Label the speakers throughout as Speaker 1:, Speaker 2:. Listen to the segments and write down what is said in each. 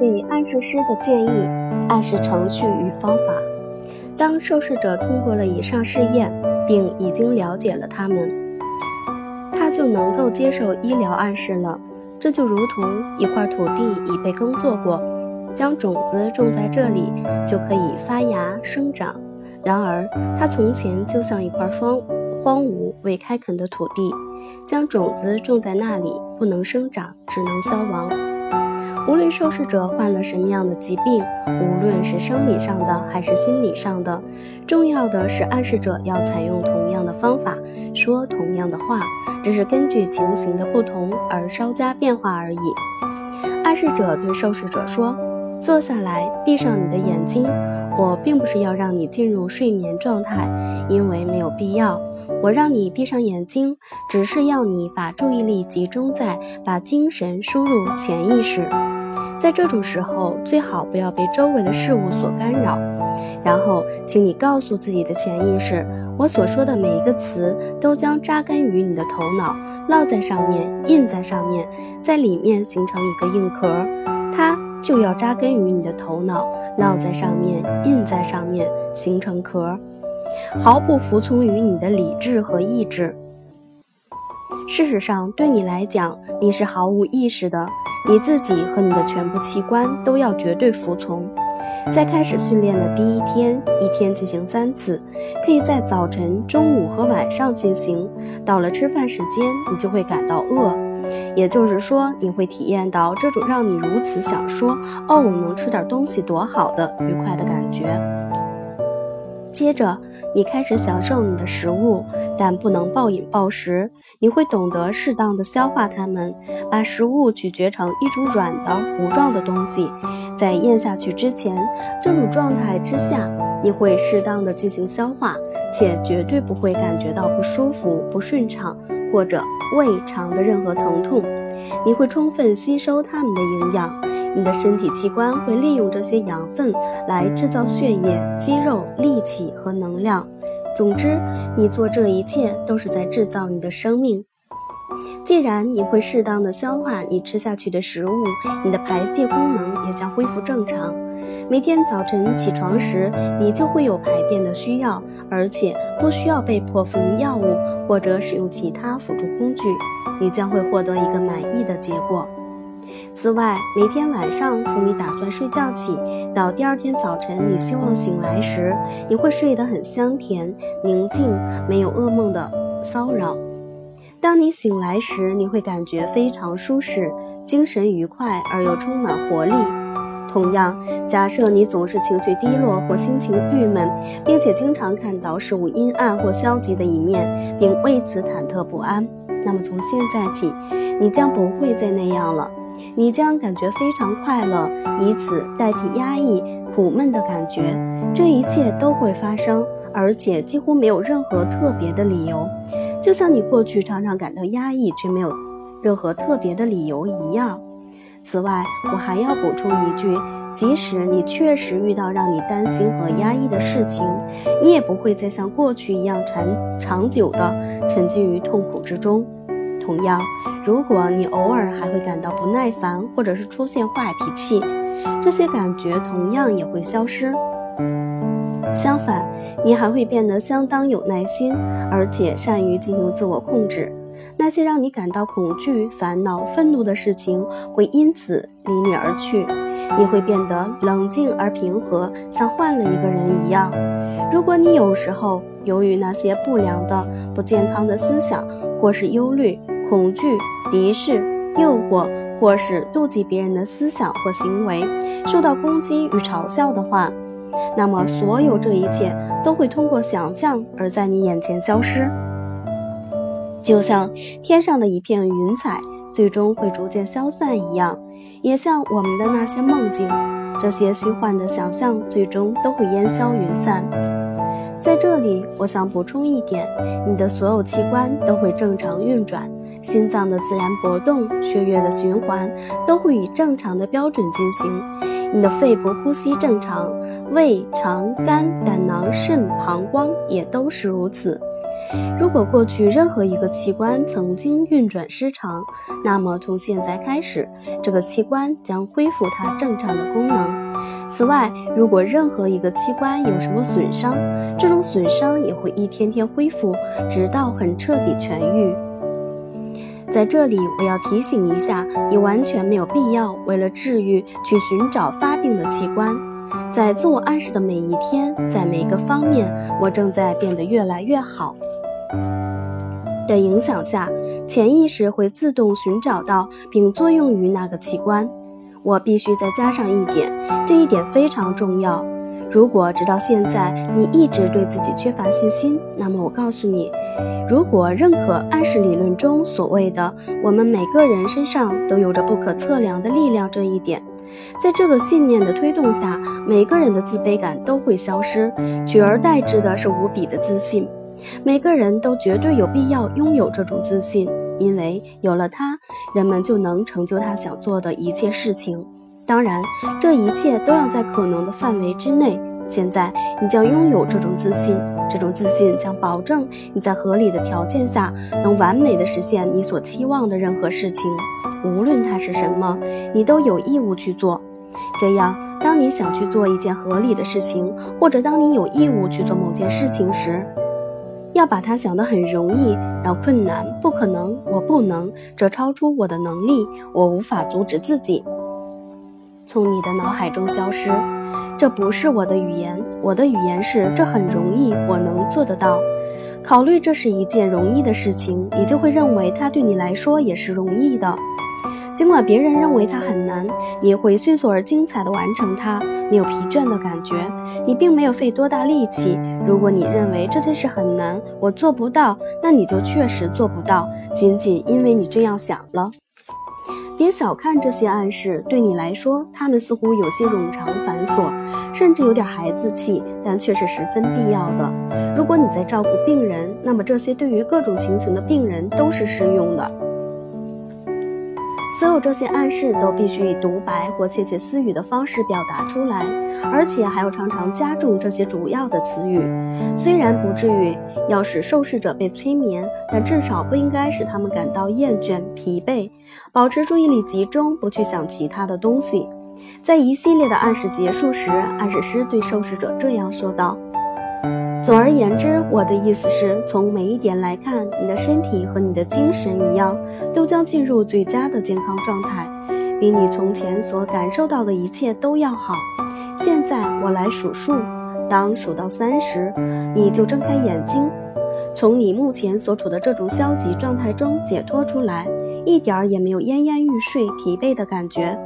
Speaker 1: 给暗示师的建议：暗示程序与方法。当受试者通过了以上试验，并已经了解了它们，他就能够接受医疗暗示了。这就如同一块土地已被耕作过，将种子种在这里就可以发芽生长。然而，它从前就像一块荒荒芜未开垦的土地，将种子种在那里不能生长，只能消亡。无论受试者患了什么样的疾病，无论是生理上的还是心理上的，重要的是暗示者要采用同样的方法，说同样的话，只是根据情形的不同而稍加变化而已。暗示者对受试者说：“坐下来，闭上你的眼睛。我并不是要让你进入睡眠状态，因为没有必要。我让你闭上眼睛，只是要你把注意力集中在把精神输入潜意识。”在这种时候，最好不要被周围的事物所干扰。然后，请你告诉自己的潜意识：我所说的每一个词都将扎根于你的头脑，烙在上面，印在上面，在里面形成一个硬壳。它就要扎根于你的头脑，烙在上面，印在上面，形成壳，毫不服从于你的理智和意志。事实上，对你来讲，你是毫无意识的。你自己和你的全部器官都要绝对服从。在开始训练的第一天，一天进行三次，可以在早晨、中午和晚上进行。到了吃饭时间，你就会感到饿，也就是说，你会体验到这种让你如此想说“哦，能吃点东西多好”的愉快的感觉。接着，你开始享受你的食物，但不能暴饮暴食。你会懂得适当的消化它们，把食物咀嚼成一种软的糊状的东西。在咽下去之前，这种状态之下，你会适当的进行消化，且绝对不会感觉到不舒服、不顺畅或者胃肠的任何疼痛。你会充分吸收它们的营养。你的身体器官会利用这些养分来制造血液、肌肉、力气和能量。总之，你做这一切都是在制造你的生命。既然你会适当的消化你吃下去的食物，你的排泄功能也将恢复正常。每天早晨起床时，你就会有排便的需要，而且不需要被迫服用药物或者使用其他辅助工具。你将会获得一个满意的结果。此外，每天晚上从你打算睡觉起到第二天早晨你希望醒来时，你会睡得很香甜、宁静，没有噩梦的骚扰。当你醒来时，你会感觉非常舒适、精神愉快而又充满活力。同样，假设你总是情绪低落或心情郁闷，并且经常看到事物阴暗或消极的一面，并为此忐忑不安，那么从现在起，你将不会再那样了。你将感觉非常快乐，以此代替压抑、苦闷的感觉。这一切都会发生，而且几乎没有任何特别的理由，就像你过去常常感到压抑却没有任何特别的理由一样。此外，我还要补充一句：即使你确实遇到让你担心和压抑的事情，你也不会再像过去一样长长久的沉浸于痛苦之中。同样，如果你偶尔还会感到不耐烦，或者是出现坏脾气，这些感觉同样也会消失。相反，你还会变得相当有耐心，而且善于进行自我控制。那些让你感到恐惧、烦恼、愤怒的事情会因此离你而去。你会变得冷静而平和，像换了一个人一样。如果你有时候由于那些不良的、不健康的思想，或是忧虑，恐惧、敌视、诱惑，或是妒忌别人的思想或行为，受到攻击与嘲笑的话，那么所有这一切都会通过想象而在你眼前消失，就像天上的一片云彩最终会逐渐消散一样，也像我们的那些梦境，这些虚幻的想象最终都会烟消云散。在这里，我想补充一点：你的所有器官都会正常运转。心脏的自然搏动、血液的循环都会以正常的标准进行。你的肺部呼吸正常，胃、肠、肝、胆囊、肾、膀胱也都是如此。如果过去任何一个器官曾经运转失常，那么从现在开始，这个器官将恢复它正常的功能。此外，如果任何一个器官有什么损伤，这种损伤也会一天天恢复，直到很彻底痊愈。在这里，我要提醒一下，你完全没有必要为了治愈去寻找发病的器官。在自我暗示的每一天，在每个方面，我正在变得越来越好。的影响下，潜意识会自动寻找到并作用于那个器官。我必须再加上一点，这一点非常重要。如果直到现在你一直对自己缺乏信心，那么我告诉你，如果认可暗示理论中所谓的我们每个人身上都有着不可测量的力量这一点，在这个信念的推动下，每个人的自卑感都会消失，取而代之的是无比的自信。每个人都绝对有必要拥有这种自信，因为有了它，人们就能成就他想做的一切事情。当然，这一切都要在可能的范围之内。现在，你将拥有这种自信，这种自信将保证你在合理的条件下能完美的实现你所期望的任何事情，无论它是什么，你都有义务去做。这样，当你想去做一件合理的事情，或者当你有义务去做某件事情时，要把它想得很容易，让困难、不可能、我不能，这超出我的能力，我无法阻止自己，从你的脑海中消失。这不是我的语言，我的语言是这很容易，我能做得到。考虑这是一件容易的事情，你就会认为它对你来说也是容易的。尽管别人认为它很难，你会迅速而精彩地完成它，没有疲倦的感觉。你并没有费多大力气。如果你认为这件事很难，我做不到，那你就确实做不到，仅仅因为你这样想了。别小看这些暗示，对你来说，他们似乎有些冗长繁琐，甚至有点孩子气，但却是十分必要的。如果你在照顾病人，那么这些对于各种情形的病人都是适用的。所有这些暗示都必须以独白或窃窃私语的方式表达出来，而且还要常常加重这些主要的词语。虽然不至于要使受试者被催眠，但至少不应该使他们感到厌倦、疲惫。保持注意力集中，不去想其他的东西。在一系列的暗示结束时，暗示师对受试者这样说道。总而言之，我的意思是从每一点来看，你的身体和你的精神一样，都将进入最佳的健康状态，比你从前所感受到的一切都要好。现在我来数数，当数到三时，你就睁开眼睛，从你目前所处的这种消极状态中解脱出来，一点儿也没有奄奄欲睡、疲惫的感觉。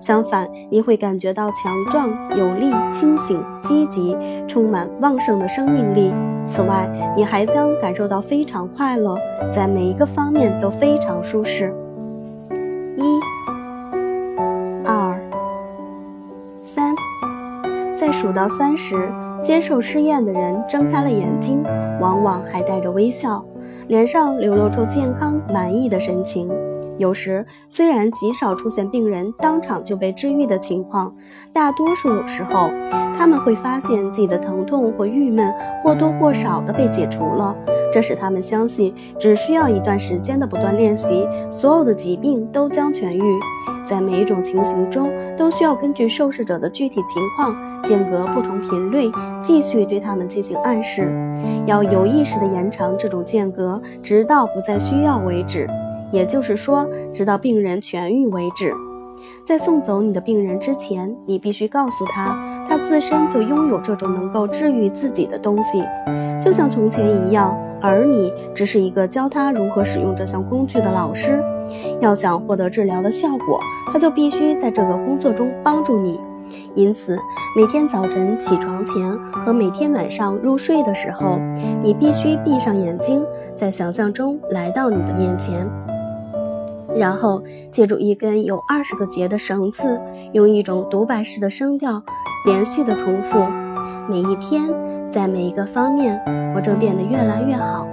Speaker 1: 相反，你会感觉到强壮、有力、清醒、积极，充满旺盛的生命力。此外，你还将感受到非常快乐，在每一个方面都非常舒适。一、二、三，在数到三时，接受试验的人睁开了眼睛，往往还带着微笑，脸上流露出健康、满意的神情。有时，虽然极少出现病人当场就被治愈的情况，大多数时候，他们会发现自己的疼痛或郁闷或多或少的被解除了。这使他们相信，只需要一段时间的不断练习，所有的疾病都将痊愈。在每一种情形中，都需要根据受试者的具体情况，间隔不同频率，继续对他们进行暗示，要有意识地延长这种间隔，直到不再需要为止。也就是说，直到病人痊愈为止。在送走你的病人之前，你必须告诉他，他自身就拥有这种能够治愈自己的东西，就像从前一样，而你只是一个教他如何使用这项工具的老师。要想获得治疗的效果，他就必须在这个工作中帮助你。因此，每天早晨起床前和每天晚上入睡的时候，你必须闭上眼睛，在想象中来到你的面前。然后借助一根有二十个结的绳子，用一种独白式的声调，连续的重复。每一天，在每一个方面，我正变得越来越好。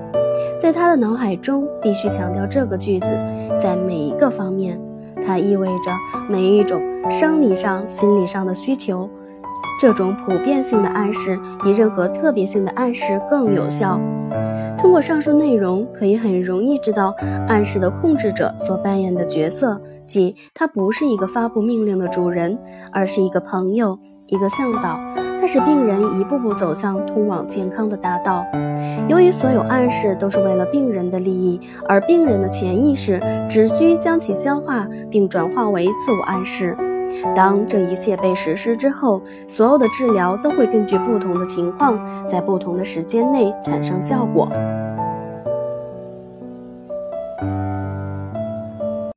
Speaker 1: 在他的脑海中，必须强调这个句子，在每一个方面，它意味着每一种生理上、心理上的需求。这种普遍性的暗示比任何特别性的暗示更有效。通过上述内容，可以很容易知道暗示的控制者所扮演的角色，即他不是一个发布命令的主人，而是一个朋友，一个向导。他使病人一步步走向通往健康的大道。由于所有暗示都是为了病人的利益，而病人的潜意识只需将其消化并转化为自我暗示。当这一切被实施之后，所有的治疗都会根据不同的情况，在不同的时间内产生效果。